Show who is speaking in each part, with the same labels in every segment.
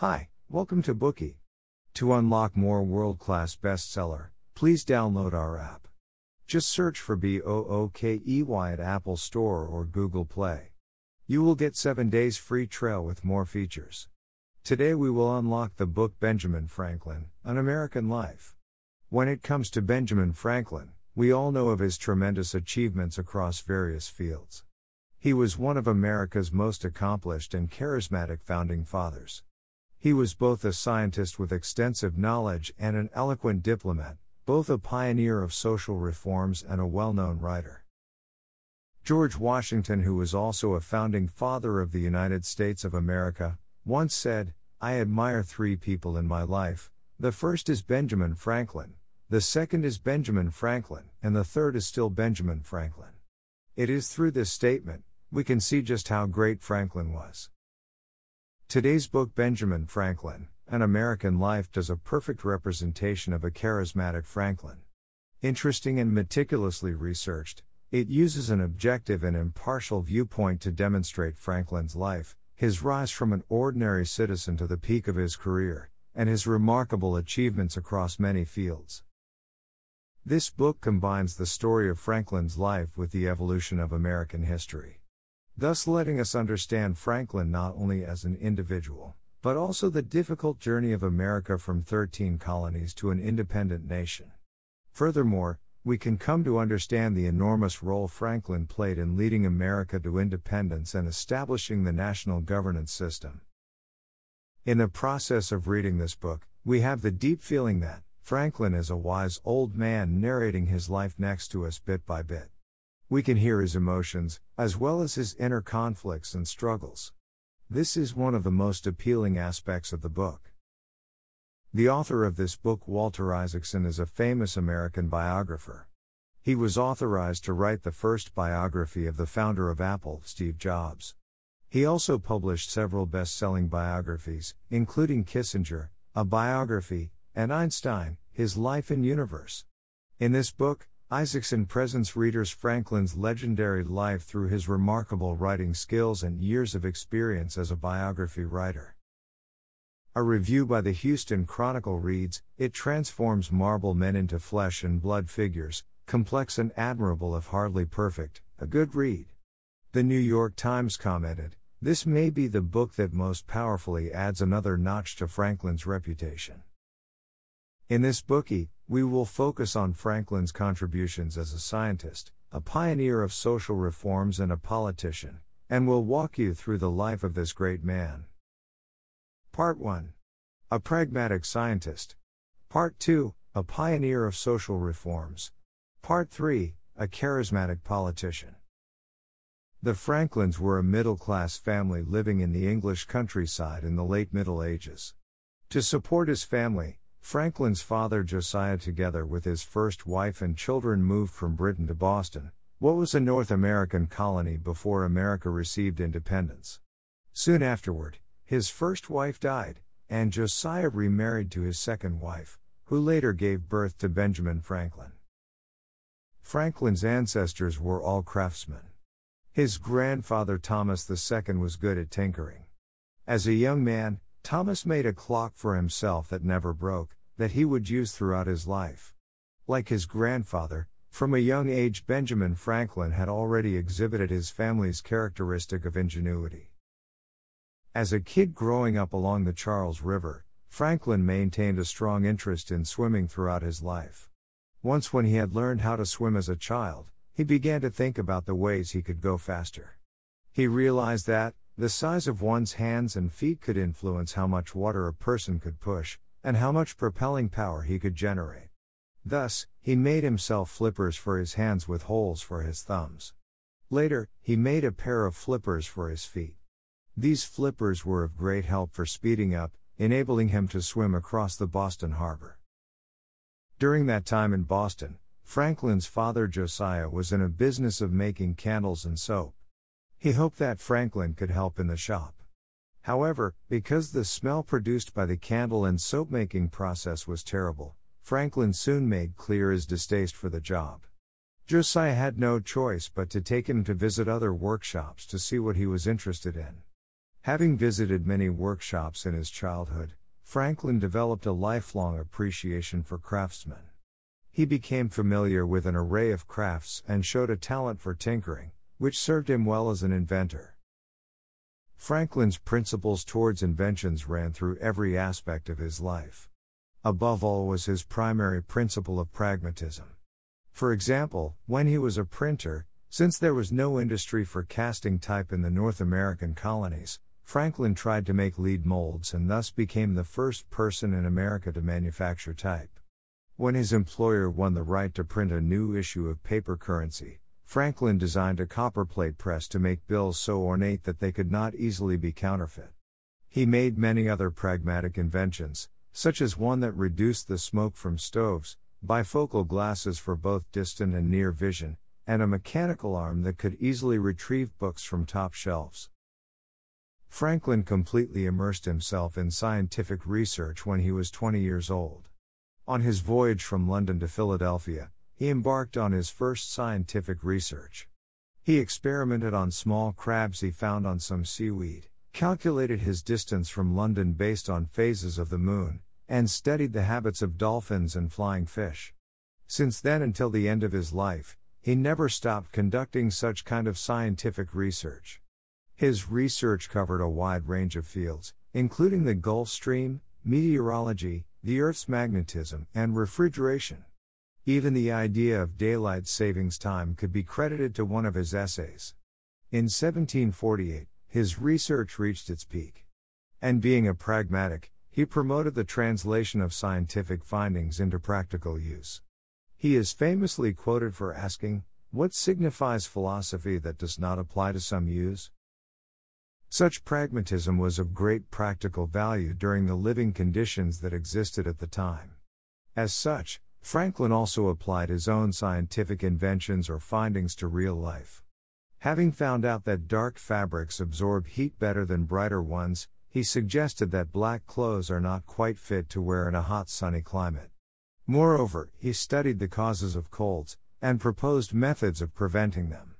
Speaker 1: Hi, welcome to Bookey. To unlock more world class bestseller, please download our app. Just search for B O O K E Y at Apple Store or Google Play. You will get 7 days free trial with more features. Today we will unlock the book Benjamin Franklin, An American Life. When it comes to Benjamin Franklin, we all know of his tremendous achievements across various fields. He was one of America's most accomplished and charismatic founding fathers. He was both a scientist with extensive knowledge and an eloquent diplomat, both a pioneer of social reforms and a well known writer. George Washington, who was also a founding father of the United States of America, once said, I admire three people in my life. The first is Benjamin Franklin, the second is Benjamin Franklin, and the third is still Benjamin Franklin. It is through this statement, we can see just how great Franklin was. Today's book, Benjamin Franklin An American Life, does a perfect representation of a charismatic Franklin. Interesting and meticulously researched, it uses an objective and impartial viewpoint to demonstrate Franklin's life, his rise from an ordinary citizen to the peak of his career, and his remarkable achievements across many fields. This book combines the story of Franklin's life with the evolution of American history thus letting us understand Franklin not only as an individual, but also the difficult journey of America from 13 colonies to an independent nation. Furthermore, we can come to understand the enormous role Franklin played in leading America to independence and establishing the national governance system. In the process of reading this book, we have the deep feeling that Franklin is a wise old man narrating his life next to us bit by bit. We can hear his emotions, as well as his inner conflicts and struggles. This is one of the most appealing aspects of the book. The author of this book, Walter Isaacson, is a famous American biographer. He was authorized to write the first biography of the founder of Apple, Steve Jobs. He also published several best selling biographies, including Kissinger, a biography, and Einstein, his life and universe. In this book, Isaacson presents readers Franklin's legendary life through his remarkable writing skills and years of experience as a biography writer. A review by the Houston Chronicle reads It transforms marble men into flesh and blood figures, complex and admirable if hardly perfect, a good read. The New York Times commented This may be the book that most powerfully adds another notch to Franklin's reputation. In this Bookey, we will focus on Franklin's contributions as a scientist, a pioneer of social reforms, and a politician, and will walk you through the life of this great man. Part 1 A pragmatic scientist. Part 2 A pioneer of social reforms. Part 3 A charismatic politician. The Franklins were a middle class family living in the English countryside in the late Middle Ages. To support his family, Franklin's father Josiah, together with his first wife and children, moved from Britain to Boston, what was a North American colony before America received independence. Soon afterward, his first wife died, and Josiah remarried to his second wife, who later gave birth to Benjamin Franklin. Franklin's ancestors were all craftsmen. His grandfather Thomas II was good at tinkering. As a young man, Thomas made a clock for himself that never broke, that he would use throughout his life. Like his grandfather, from a young age Benjamin Franklin had already exhibited his family's characteristic of ingenuity. As a kid growing up along the Charles River, Franklin maintained a strong interest in swimming throughout his life. Once, when he had learned how to swim as a child, he began to think about the ways he could go faster. He realized that, the size of one's hands and feet could influence how much water a person could push, and how much propelling power he could generate. Thus, he made himself flippers for his hands with holes for his thumbs. Later, he made a pair of flippers for his feet. These flippers were of great help for speeding up, enabling him to swim across the Boston Harbor. During that time in Boston, Franklin's father Josiah was in a business of making candles and soap. He hoped that Franklin could help in the shop. However, because the smell produced by the candle and soap making process was terrible, Franklin soon made clear his distaste for the job. Josiah had no choice but to take him to visit other workshops to see what he was interested in. Having visited many workshops in his childhood, Franklin developed a lifelong appreciation for craftsmen. He became familiar with an array of crafts and showed a talent for tinkering, which served him well as an inventor. Franklin's principles towards inventions ran through every aspect of his life. Above all was his primary principle of pragmatism. For example, when he was a printer, since there was no industry for casting type in the North American colonies, Franklin tried to make lead molds and thus became the first person in America to manufacture type. When his employer won the right to print a new issue of paper currency, Franklin designed a copperplate press to make bills so ornate that they could not easily be counterfeit. He made many other pragmatic inventions, such as one that reduced the smoke from stoves, bifocal glasses for both distant and near vision, and a mechanical arm that could easily retrieve books from top shelves. Franklin completely immersed himself in scientific research when he was 20 years old. On his voyage from London to Philadelphia, he embarked on his first scientific research. He experimented on small crabs he found on some seaweed, calculated his distance from London based on phases of the moon, and studied the habits of dolphins and flying fish. Since then until the end of his life, he never stopped conducting such kind of scientific research. His research covered a wide range of fields, including the Gulf Stream, meteorology, the Earth's magnetism, and refrigeration. Even the idea of daylight savings time could be credited to one of his essays. In 1748, his research reached its peak. And being a pragmatic, he promoted the translation of scientific findings into practical use. He is famously quoted for asking, What signifies philosophy that does not apply to some use? Such pragmatism was of great practical value during the living conditions that existed at the time. As such, Franklin also applied his own scientific inventions or findings to real life. Having found out that dark fabrics absorb heat better than brighter ones, he suggested that black clothes are not quite fit to wear in a hot sunny climate. Moreover, he studied the causes of colds, and proposed methods of preventing them.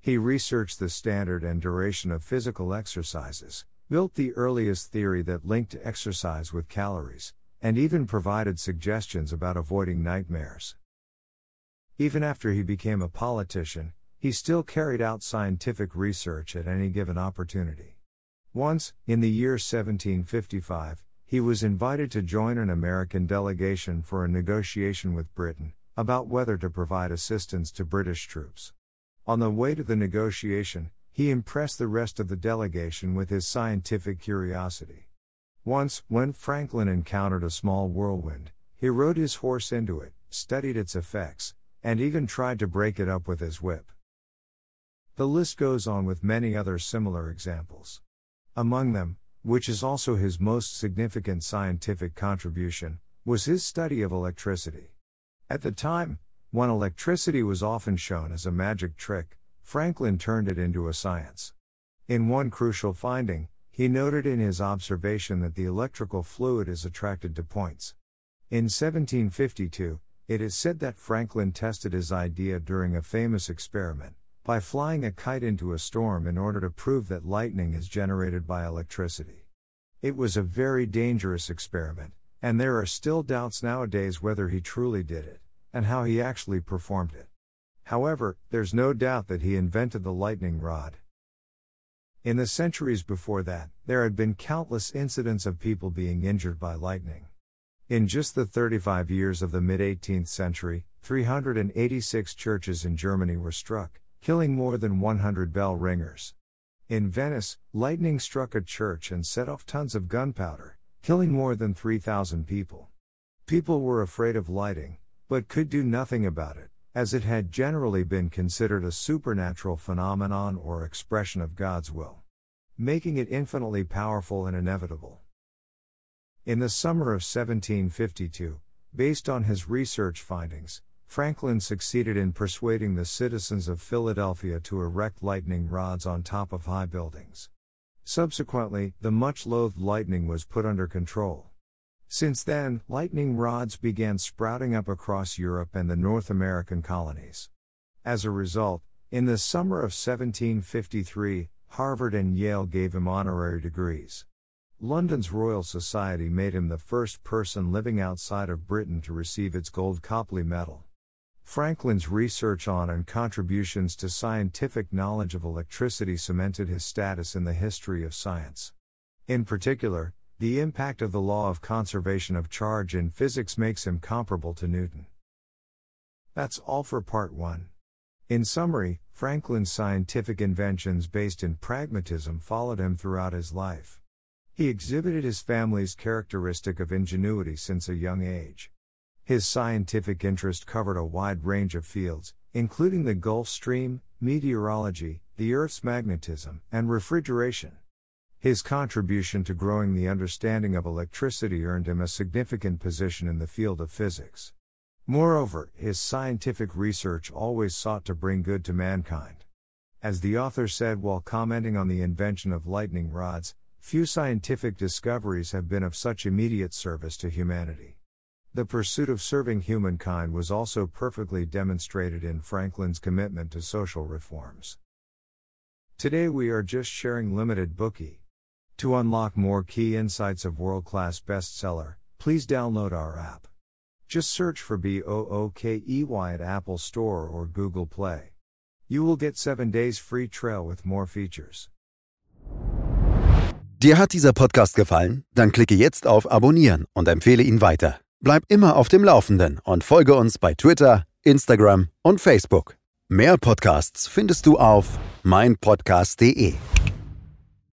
Speaker 1: He researched the standard and duration of physical exercises, built the earliest theory that linked exercise with calories, and even provided suggestions about avoiding nightmares. Even after he became a politician, he still carried out scientific research at any given opportunity. Once, in the year 1755, he was invited to join an American delegation for a negotiation with Britain about whether to provide assistance to British troops. On the way to the negotiation, he impressed the rest of the delegation with his scientific curiosity. Once, when Franklin encountered a small whirlwind, he rode his horse into it, studied its effects, and even tried to break it up with his whip. The list goes on with many other similar examples. Among them, which is also his most significant scientific contribution, was his study of electricity. At the time, when electricity was often shown as a magic trick, Franklin turned it into a science. In one crucial finding, he noted in his observation that the electrical fluid is attracted to points. In 1752, it is said that Franklin tested his idea during a famous experiment, by flying a kite into a storm in order to prove that lightning is generated by electricity. It was a very dangerous experiment, and there are still doubts nowadays whether he truly did it and how he actually performed it. However, there's no doubt that he invented the lightning rod. In the centuries before that, there had been countless incidents of people being injured by lightning. In just the 35 years of the mid 18th century, 386 churches in Germany were struck, killing more than 100 bell ringers. In Venice, lightning struck a church and set off tons of gunpowder, killing more than 3,000 people. People were afraid of lighting, but could do nothing about it, as it had generally been considered a supernatural phenomenon or expression of God's will, making it infinitely powerful and inevitable. In the summer of 1752, based on his research findings, Franklin succeeded in persuading the citizens of Philadelphia to erect lightning rods on top of high buildings. Subsequently, the much loathed lightning was put under control. Since then, lightning rods began sprouting up across Europe and the North American colonies. As a result, in the summer of 1753, Harvard and Yale gave him honorary degrees. London's Royal Society made him the first person living outside of Britain to receive its Gold Copley Medal. Franklin's research on and contributions to scientific knowledge of electricity cemented his status in the history of science. In particular, the impact of the law of conservation of charge in physics makes him comparable to Newton. That's all for part 1. In summary, Franklin's scientific inventions based in pragmatism followed him throughout his life. He exhibited his family's characteristic of ingenuity since a young age. His scientific interest covered a wide range of fields, including the Gulf Stream, meteorology, the Earth's magnetism, and refrigeration. His contribution to growing the understanding of electricity earned him a significant position in the field of physics. Moreover, his scientific research always sought to bring good to mankind. As the author said while commenting on the invention of lightning rods, few scientific discoveries have been of such immediate service to humanity. The pursuit of serving humankind was also perfectly demonstrated in Franklin's commitment to social reforms. Today we are just sharing limited Bookey. To unlock more key insights of world class bestseller, please download our app. Just search for BOOKEY at Apple Store or Google Play. You will get 7 days free trial with more features.
Speaker 2: Dir hat dieser Podcast gefallen? Dann klicke jetzt auf Abonnieren und empfehle ihn weiter. Bleib immer auf dem Laufenden und folge uns bei Twitter, Instagram und Facebook. Mehr Podcasts findest du auf meinpodcast.de.